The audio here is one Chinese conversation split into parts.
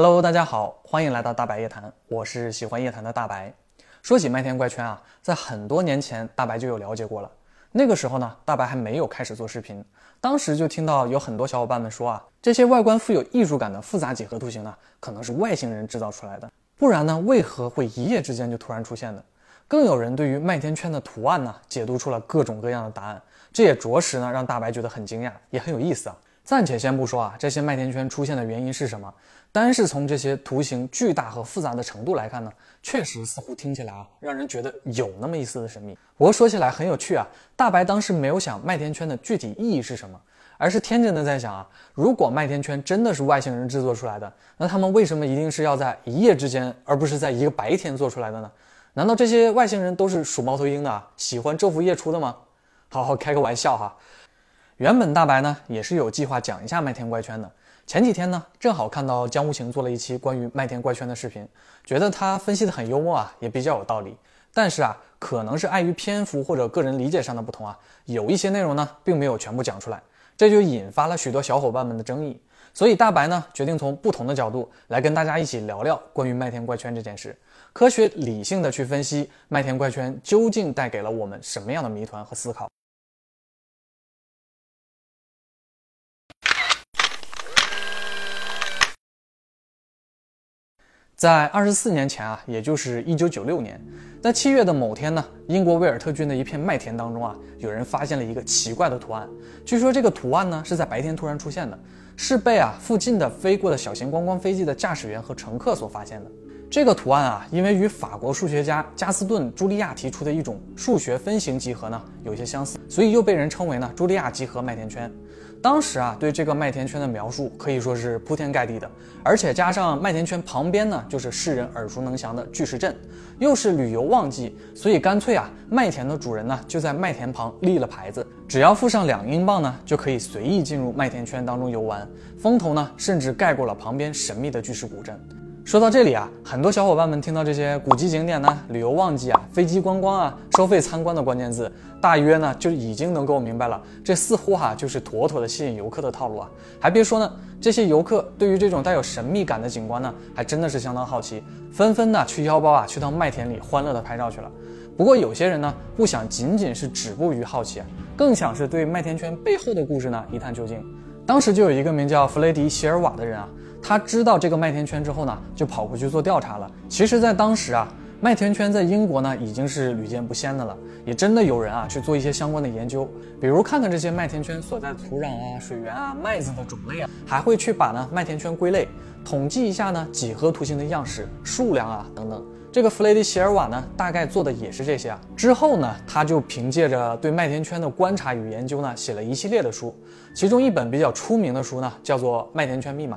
Hello，大家好，欢迎来到大白夜谈，我是喜欢夜谈的大白。说起麦田怪圈啊，在很多年前大白就有了解过了。那个时候呢，大白还没有开始做视频，当时就听到有很多小伙伴们说啊，这些外观富有艺术感的复杂几何图形呢，可能是外星人制造出来的，不然呢，为何会一夜之间就突然出现的？更有人对于麦田圈的图案呢，解读出了各种各样的答案，这也着实呢让大白觉得很惊讶，也很有意思啊。暂且先不说啊，这些麦田圈出现的原因是什么，单是从这些图形巨大和复杂的程度来看呢，确实似乎听起来啊，让人觉得有那么一丝的神秘。不过说起来很有趣啊，大白当时没有想麦田圈的具体意义是什么，而是天真的在想啊，如果麦田圈真的是外星人制作出来的，那他们为什么一定是要在一夜之间，而不是在一个白天做出来的呢？难道这些外星人都是属猫头鹰的，喜欢昼伏夜出的吗？好好开个玩笑哈。原本大白呢也是有计划讲一下麦田怪圈的。前几天呢正好看到江无情做了一期关于麦田怪圈的视频，觉得他分析的很幽默啊，也比较有道理。但是啊，可能是碍于篇幅或者个人理解上的不同啊，有一些内容呢并没有全部讲出来，这就引发了许多小伙伴们的争议。所以大白呢决定从不同的角度来跟大家一起聊聊关于麦田怪圈这件事，科学理性的去分析麦田怪圈究竟带给了我们什么样的谜团和思考。在二十四年前啊，也就是一九九六年，在七月的某天呢，英国威尔特郡的一片麦田当中啊，有人发现了一个奇怪的图案。据说这个图案呢是在白天突然出现的，是被啊附近的飞过的小型观光飞机的驾驶员和乘客所发现的。这个图案啊，因为与法国数学家加斯顿·茱莉亚提出的一种数学分形集合呢有些相似，所以又被人称为呢茱莉亚集合麦田圈。当时啊，对这个麦田圈的描述可以说是铺天盖地的，而且加上麦田圈旁边呢，就是世人耳熟能详的巨石阵，又是旅游旺季，所以干脆啊，麦田的主人呢就在麦田旁立了牌子，只要付上两英镑呢，就可以随意进入麦田圈当中游玩。风头呢，甚至盖过了旁边神秘的巨石古镇。说到这里啊，很多小伙伴们听到这些古迹景点呢、旅游旺季啊、飞机观光啊、收费参观的关键字，大约呢就已经能够明白了。这似乎哈就是妥妥的吸引游客的套路啊！还别说呢，这些游客对于这种带有神秘感的景观呢，还真的是相当好奇，纷纷呢去腰包啊去到麦田里欢乐的拍照去了。不过有些人呢不想仅仅是止步于好奇，更想是对麦田圈背后的故事呢一探究竟。当时就有一个名叫弗雷迪·席尔瓦的人啊。他知道这个麦田圈之后呢，就跑过去做调查了。其实，在当时啊，麦田圈在英国呢已经是屡见不鲜的了，也真的有人啊去做一些相关的研究，比如看看这些麦田圈所在土壤啊、水源啊、麦子的种类啊，还会去把呢麦田圈归类，统计一下呢几何图形的样式、数量啊等等。这个弗雷迪席尔瓦呢，大概做的也是这些啊。之后呢，他就凭借着对麦田圈的观察与研究呢，写了一系列的书，其中一本比较出名的书呢，叫做《麦田圈密码》。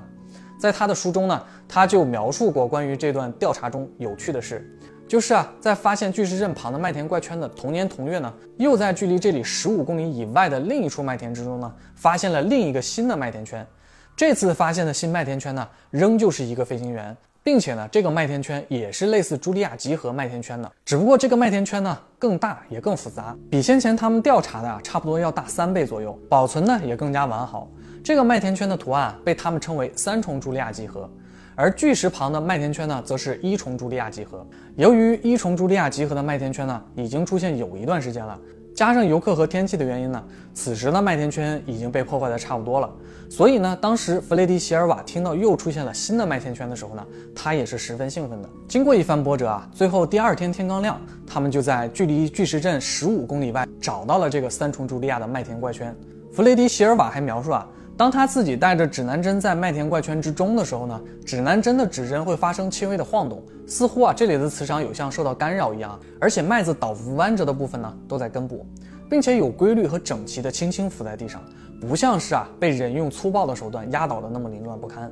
在他的书中呢，他就描述过关于这段调查中有趣的事，就是啊，在发现巨石阵旁的麦田怪圈的同年同月呢，又在距离这里十五公里以外的另一处麦田之中呢，发现了另一个新的麦田圈。这次发现的新麦田圈呢，仍旧是一个飞行员，并且呢，这个麦田圈也是类似茱莉亚集合麦田圈的，只不过这个麦田圈呢更大也更复杂，比先前他们调查的啊差不多要大三倍左右，保存呢也更加完好。这个麦田圈的图案被他们称为三重茱莉亚集合，而巨石旁的麦田圈呢，则是一重茱莉亚集合。由于一重茱莉亚集合的麦田圈呢，已经出现有一段时间了，加上游客和天气的原因呢，此时的麦田圈已经被破坏的差不多了。所以呢，当时弗雷迪席尔瓦听到又出现了新的麦田圈的时候呢，他也是十分兴奋的。经过一番波折啊，最后第二天天刚亮，他们就在距离巨石阵十五公里外找到了这个三重茱莉亚的麦田怪圈。弗雷迪席尔瓦还描述啊。当他自己带着指南针在麦田怪圈之中的时候呢，指南针的指针会发生轻微的晃动，似乎啊这里的磁场有像受到干扰一样，而且麦子倒伏弯折的部分呢都在根部，并且有规律和整齐的轻轻浮在地上，不像是啊被人用粗暴的手段压倒的那么凌乱不堪。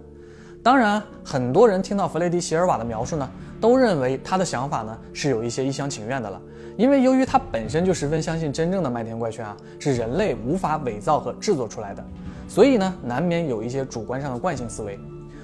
当然，很多人听到弗雷迪席尔瓦的描述呢，都认为他的想法呢是有一些一厢情愿的了，因为由于他本身就十分相信真正的麦田怪圈啊是人类无法伪造和制作出来的。所以呢，难免有一些主观上的惯性思维。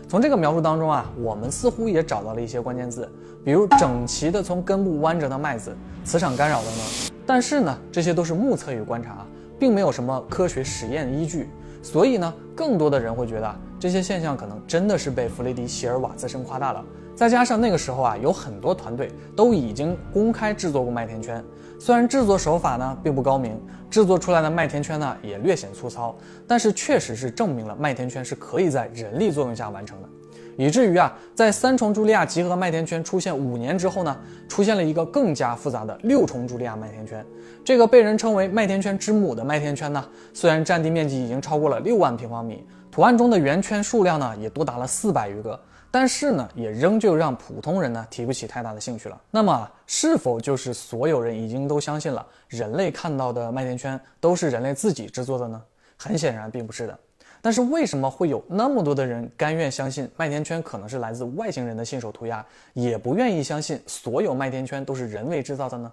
从这个描述当中啊，我们似乎也找到了一些关键字，比如整齐的从根部弯折的麦子、磁场干扰等等。但是呢，这些都是目测与观察，并没有什么科学实验依据。所以呢，更多的人会觉得这些现象可能真的是被弗雷迪希尔瓦自身夸大了。再加上那个时候啊，有很多团队都已经公开制作过麦田圈，虽然制作手法呢并不高明，制作出来的麦田圈呢也略显粗糙，但是确实是证明了麦田圈是可以在人力作用下完成的。以至于啊，在三重茱莉亚集合麦田圈出现五年之后呢，出现了一个更加复杂的六重茱莉亚麦田圈。这个被人称为麦田圈之母的麦田圈呢，虽然占地面积已经超过了六万平方米，图案中的圆圈数量呢也多达了四百余个，但是呢，也仍旧让普通人呢提不起太大的兴趣了。那么，是否就是所有人已经都相信了人类看到的麦田圈都是人类自己制作的呢？很显然，并不是的。但是为什么会有那么多的人甘愿相信麦田圈可能是来自外星人的信手涂鸦，也不愿意相信所有麦田圈都是人为制造的呢？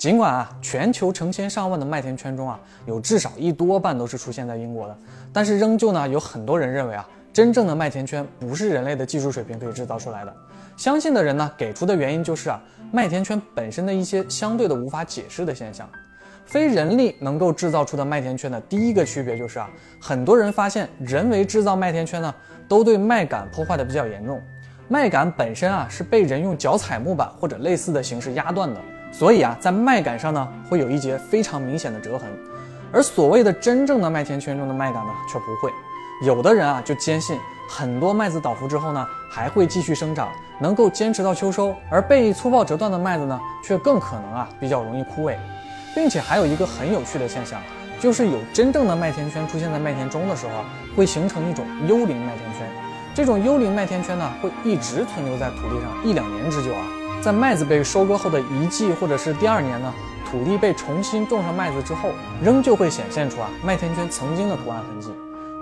尽管啊，全球成千上万的麦田圈中啊，有至少一多半都是出现在英国的，但是仍旧呢，有很多人认为啊，真正的麦田圈不是人类的技术水平可以制造出来的。相信的人呢，给出的原因就是啊，麦田圈本身的一些相对的无法解释的现象。非人力能够制造出的麦田圈的第一个区别就是啊，很多人发现人为制造麦田圈呢，都对麦秆破坏的比较严重。麦秆本身啊是被人用脚踩木板或者类似的形式压断的，所以啊在麦秆上呢会有一截非常明显的折痕。而所谓的真正的麦田圈中的麦秆呢却不会。有的人啊就坚信很多麦子倒伏之后呢还会继续生长，能够坚持到秋收，而被粗暴折断的麦子呢却更可能啊比较容易枯萎。并且还有一个很有趣的现象，就是有真正的麦田圈出现在麦田中的时候啊，会形成一种幽灵麦田圈。这种幽灵麦田圈呢，会一直存留在土地上一两年之久啊。在麦子被收割后的一季或者是第二年呢，土地被重新种上麦子之后，仍旧会显现出啊麦田圈曾经的图案痕迹。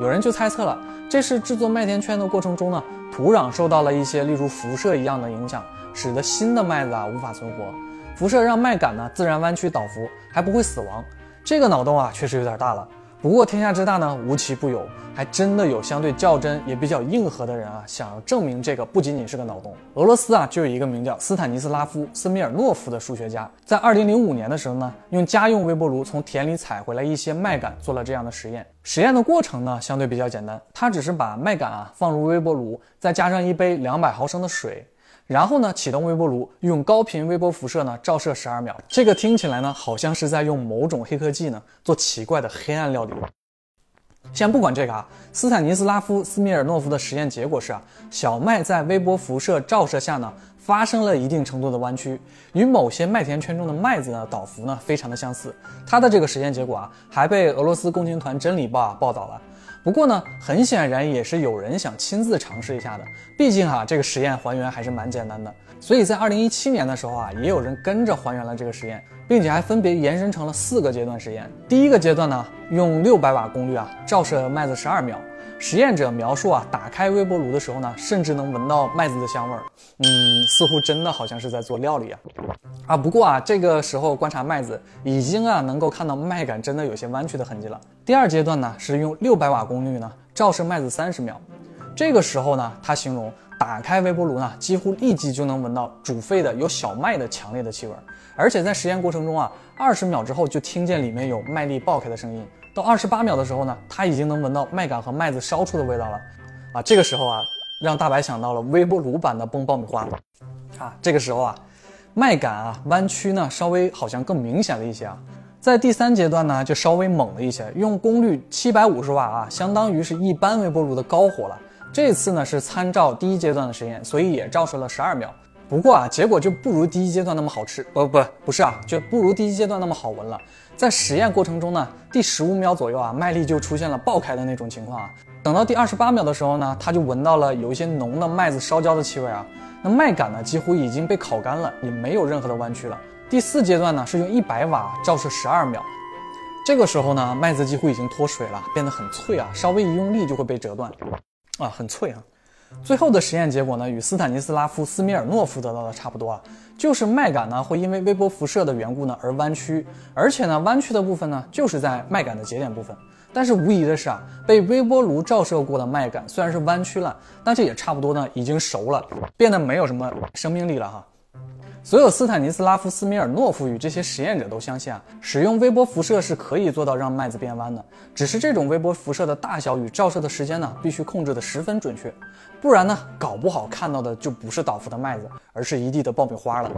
有人就猜测了，这是制作麦田圈的过程中呢，土壤受到了一些例如辐射一样的影响，使得新的麦子啊无法存活。辐射让麦秆呢自然弯曲倒伏，还不会死亡。这个脑洞啊确实有点大了。不过天下之大呢无奇不有，还真的有相对较真也比较硬核的人啊，想要证明这个不仅仅是个脑洞。俄罗斯啊就有一个名叫斯坦尼斯拉夫·斯米尔诺夫的数学家，在2005年的时候呢，用家用微波炉从田里采回来一些麦秆，做了这样的实验。实验的过程呢相对比较简单，他只是把麦秆啊放入微波炉，再加上一杯两百毫升的水。然后呢，启动微波炉，用高频微波辐射呢照射十二秒。这个听起来呢，好像是在用某种黑科技呢做奇怪的黑暗料理。先不管这个啊，斯坦尼斯拉夫·斯米尔诺夫的实验结果是啊，小麦在微波辐射照射下呢，发生了一定程度的弯曲，与某些麦田圈中的麦子呢倒伏呢非常的相似。他的这个实验结果啊，还被俄罗斯共青团真理报啊报道了。不过呢，很显然也是有人想亲自尝试一下的。毕竟哈，这个实验还原还是蛮简单的。所以在二零一七年的时候啊，也有人跟着还原了这个实验，并且还分别延伸成了四个阶段实验。第一个阶段呢，用六百瓦功率啊，照射麦子十二秒。实验者描述啊，打开微波炉的时候呢，甚至能闻到麦子的香味儿。嗯，似乎真的好像是在做料理啊。啊，不过啊，这个时候观察麦子，已经啊能够看到麦秆真的有些弯曲的痕迹了。第二阶段呢，是用六百瓦功率呢照射麦子三十秒。这个时候呢，他形容打开微波炉呢，几乎立即就能闻到煮沸的有小麦的强烈的气味，而且在实验过程中啊，二十秒之后就听见里面有麦粒爆开的声音。到二十八秒的时候呢，他已经能闻到麦秆和麦子烧出的味道了，啊，这个时候啊，让大白想到了微波炉版的崩爆米花，啊，这个时候啊，麦秆啊弯曲呢稍微好像更明显了一些啊，在第三阶段呢就稍微猛了一些，用功率七百五十瓦啊，相当于是一般微波炉的高火了。这次呢是参照第一阶段的实验，所以也照射了十二秒。不过啊，结果就不如第一阶段那么好吃，不不不是啊，就不如第一阶段那么好闻了。在实验过程中呢，第十五秒左右啊，麦粒就出现了爆开的那种情况啊。等到第二十八秒的时候呢，他就闻到了有一些浓的麦子烧焦的气味啊。那麦秆呢，几乎已经被烤干了，也没有任何的弯曲了。第四阶段呢，是用一百瓦照射十二秒，这个时候呢，麦子几乎已经脱水了，变得很脆啊，稍微一用力就会被折断，啊，很脆啊。最后的实验结果呢，与斯坦尼斯拉夫·斯米尔诺夫得到的差不多啊，就是麦杆呢会因为微波辐射的缘故呢而弯曲，而且呢弯曲的部分呢就是在麦杆的节点部分。但是无疑的是啊，被微波炉照射过的麦杆虽然是弯曲了，但是也差不多呢已经熟了，变得没有什么生命力了哈。所有斯坦尼斯拉夫·斯米尔诺夫与这些实验者都相信啊，使用微波辐射是可以做到让麦子变弯的。只是这种微波辐射的大小与照射的时间呢，必须控制的十分准确，不然呢，搞不好看到的就不是倒伏的麦子，而是一地的爆米花了。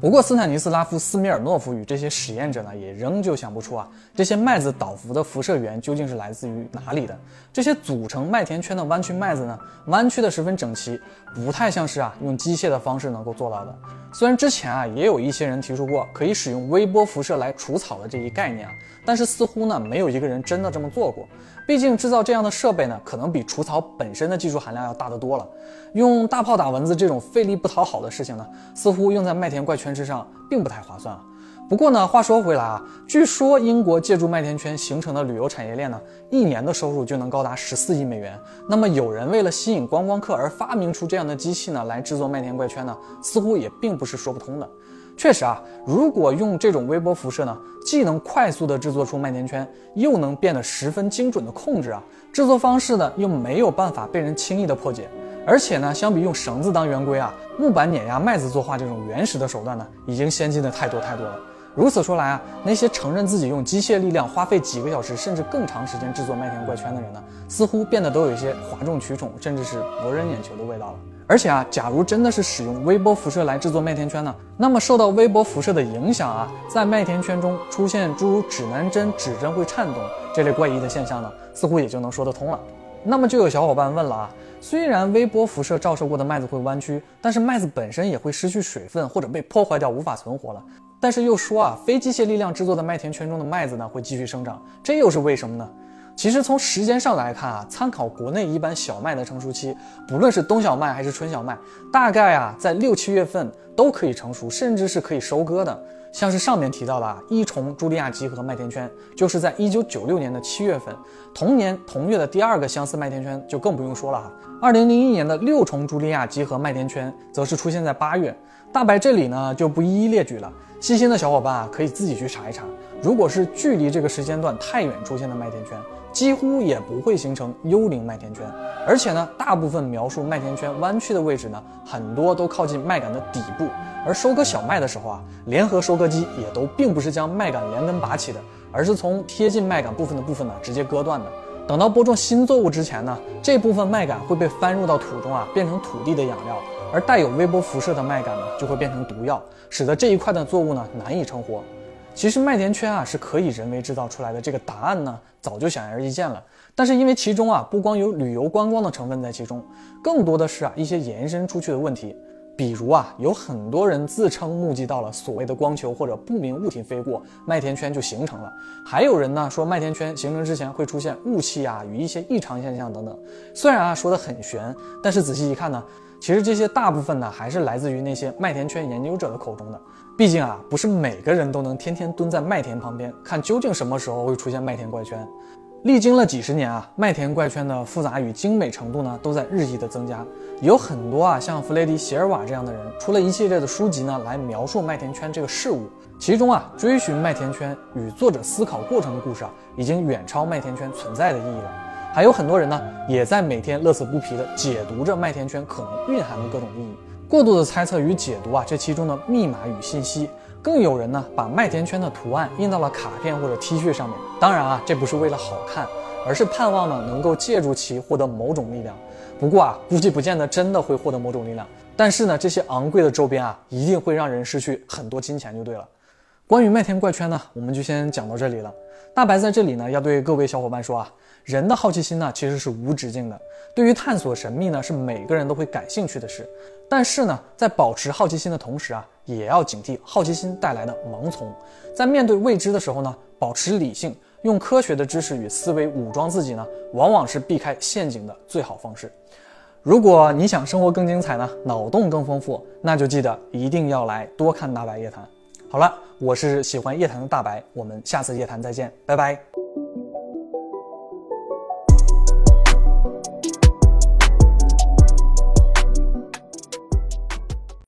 不过斯坦尼斯拉夫·斯米尔诺夫与这些实验者呢，也仍旧想不出啊，这些麦子倒伏的辐射源究竟是来自于哪里的？这些组成麦田圈的弯曲麦子呢，弯曲的十分整齐，不太像是啊用机械的方式能够做到的。虽然之前啊也有一些人提出过可以使用微波辐射来除草的这一概念啊，但是似乎呢没有一个人真的这么做过。毕竟制造这样的设备呢，可能比除草本身的技术含量要大得多了。用大炮打蚊子这种费力不讨好的事情呢，似乎用在麦田怪圈之上并不太划算啊。不过呢，话说回来啊，据说英国借助麦田圈形成的旅游产业链呢，一年的收入就能高达十四亿美元。那么有人为了吸引观光客而发明出这样的机器呢，来制作麦田怪圈呢，似乎也并不是说不通的。确实啊，如果用这种微波辐射呢，既能快速的制作出麦田圈，又能变得十分精准的控制啊，制作方式呢又没有办法被人轻易的破解。而且呢，相比用绳子当圆规啊，木板碾压麦子作画这种原始的手段呢，已经先进的太多太多了。如此说来啊，那些承认自己用机械力量花费几个小时甚至更长时间制作麦田怪圈的人呢，似乎变得都有一些哗众取宠，甚至是博人眼球的味道了。而且啊，假如真的是使用微波辐射来制作麦田圈呢，那么受到微波辐射的影响啊，在麦田圈中出现诸如指南针指针会颤动这类怪异的现象呢，似乎也就能说得通了。那么就有小伙伴问了啊，虽然微波辐射照射过的麦子会弯曲，但是麦子本身也会失去水分或者被破坏掉，无法存活了。但是又说啊，非机械力量制作的麦田圈中的麦子呢，会继续生长，这又是为什么呢？其实从时间上来看啊，参考国内一般小麦的成熟期，不论是冬小麦还是春小麦，大概啊在六七月份都可以成熟，甚至是可以收割的。像是上面提到的啊，一重茱莉亚集合麦田圈，就是在一九九六年的七月份，同年同月的第二个相似麦田圈就更不用说了哈。二零零一年的六重茱莉亚集合麦田圈，则是出现在八月。大白这里呢就不一一列举了，细心的小伙伴啊可以自己去查一查。如果是距离这个时间段太远出现的麦田圈，几乎也不会形成幽灵麦田圈。而且呢，大部分描述麦田圈弯曲的位置呢，很多都靠近麦秆的底部。而收割小麦的时候啊，联合收割机也都并不是将麦秆连根拔起的，而是从贴近麦秆部分的部分呢直接割断的。等到播种新作物之前呢，这部分麦秆会被翻入到土中啊，变成土地的养料。而带有微波辐射的麦秆呢，就会变成毒药，使得这一块的作物呢难以成活。其实麦田圈啊是可以人为制造出来的，这个答案呢早就显而易见了。但是因为其中啊不光有旅游观光的成分在其中，更多的是啊一些延伸出去的问题。比如啊，有很多人自称目击到了所谓的光球或者不明物体飞过麦田圈就形成了，还有人呢说麦田圈形成之前会出现雾气啊与一些异常现象等等。虽然啊说的很玄，但是仔细一看呢。其实这些大部分呢，还是来自于那些麦田圈研究者的口中的。毕竟啊，不是每个人都能天天蹲在麦田旁边看究竟什么时候会出现麦田怪圈。历经了几十年啊，麦田怪圈的复杂与精美程度呢，都在日益的增加。有很多啊，像弗雷迪·席尔瓦这样的人，出了一系列的书籍呢，来描述麦田圈这个事物。其中啊，追寻麦田圈与作者思考过程的故事啊，已经远超麦田圈存在的意义了。还有很多人呢，也在每天乐此不疲地解读着麦田圈可能蕴含的各种意义。过度的猜测与解读啊，这其中的密码与信息。更有人呢，把麦田圈的图案印到了卡片或者 T 恤上面。当然啊，这不是为了好看，而是盼望呢能够借助其获得某种力量。不过啊，估计不见得真的会获得某种力量。但是呢，这些昂贵的周边啊，一定会让人失去很多金钱，就对了。关于麦田怪圈呢，我们就先讲到这里了。大白在这里呢，要对各位小伙伴说啊。人的好奇心呢，其实是无止境的。对于探索神秘呢，是每个人都会感兴趣的事。但是呢，在保持好奇心的同时啊，也要警惕好奇心带来的盲从。在面对未知的时候呢，保持理性，用科学的知识与思维武装自己呢，往往是避开陷阱的最好方式。如果你想生活更精彩呢，脑洞更丰富，那就记得一定要来多看大白夜谈。好了，我是喜欢夜谈的大白，我们下次夜谈再见，拜拜。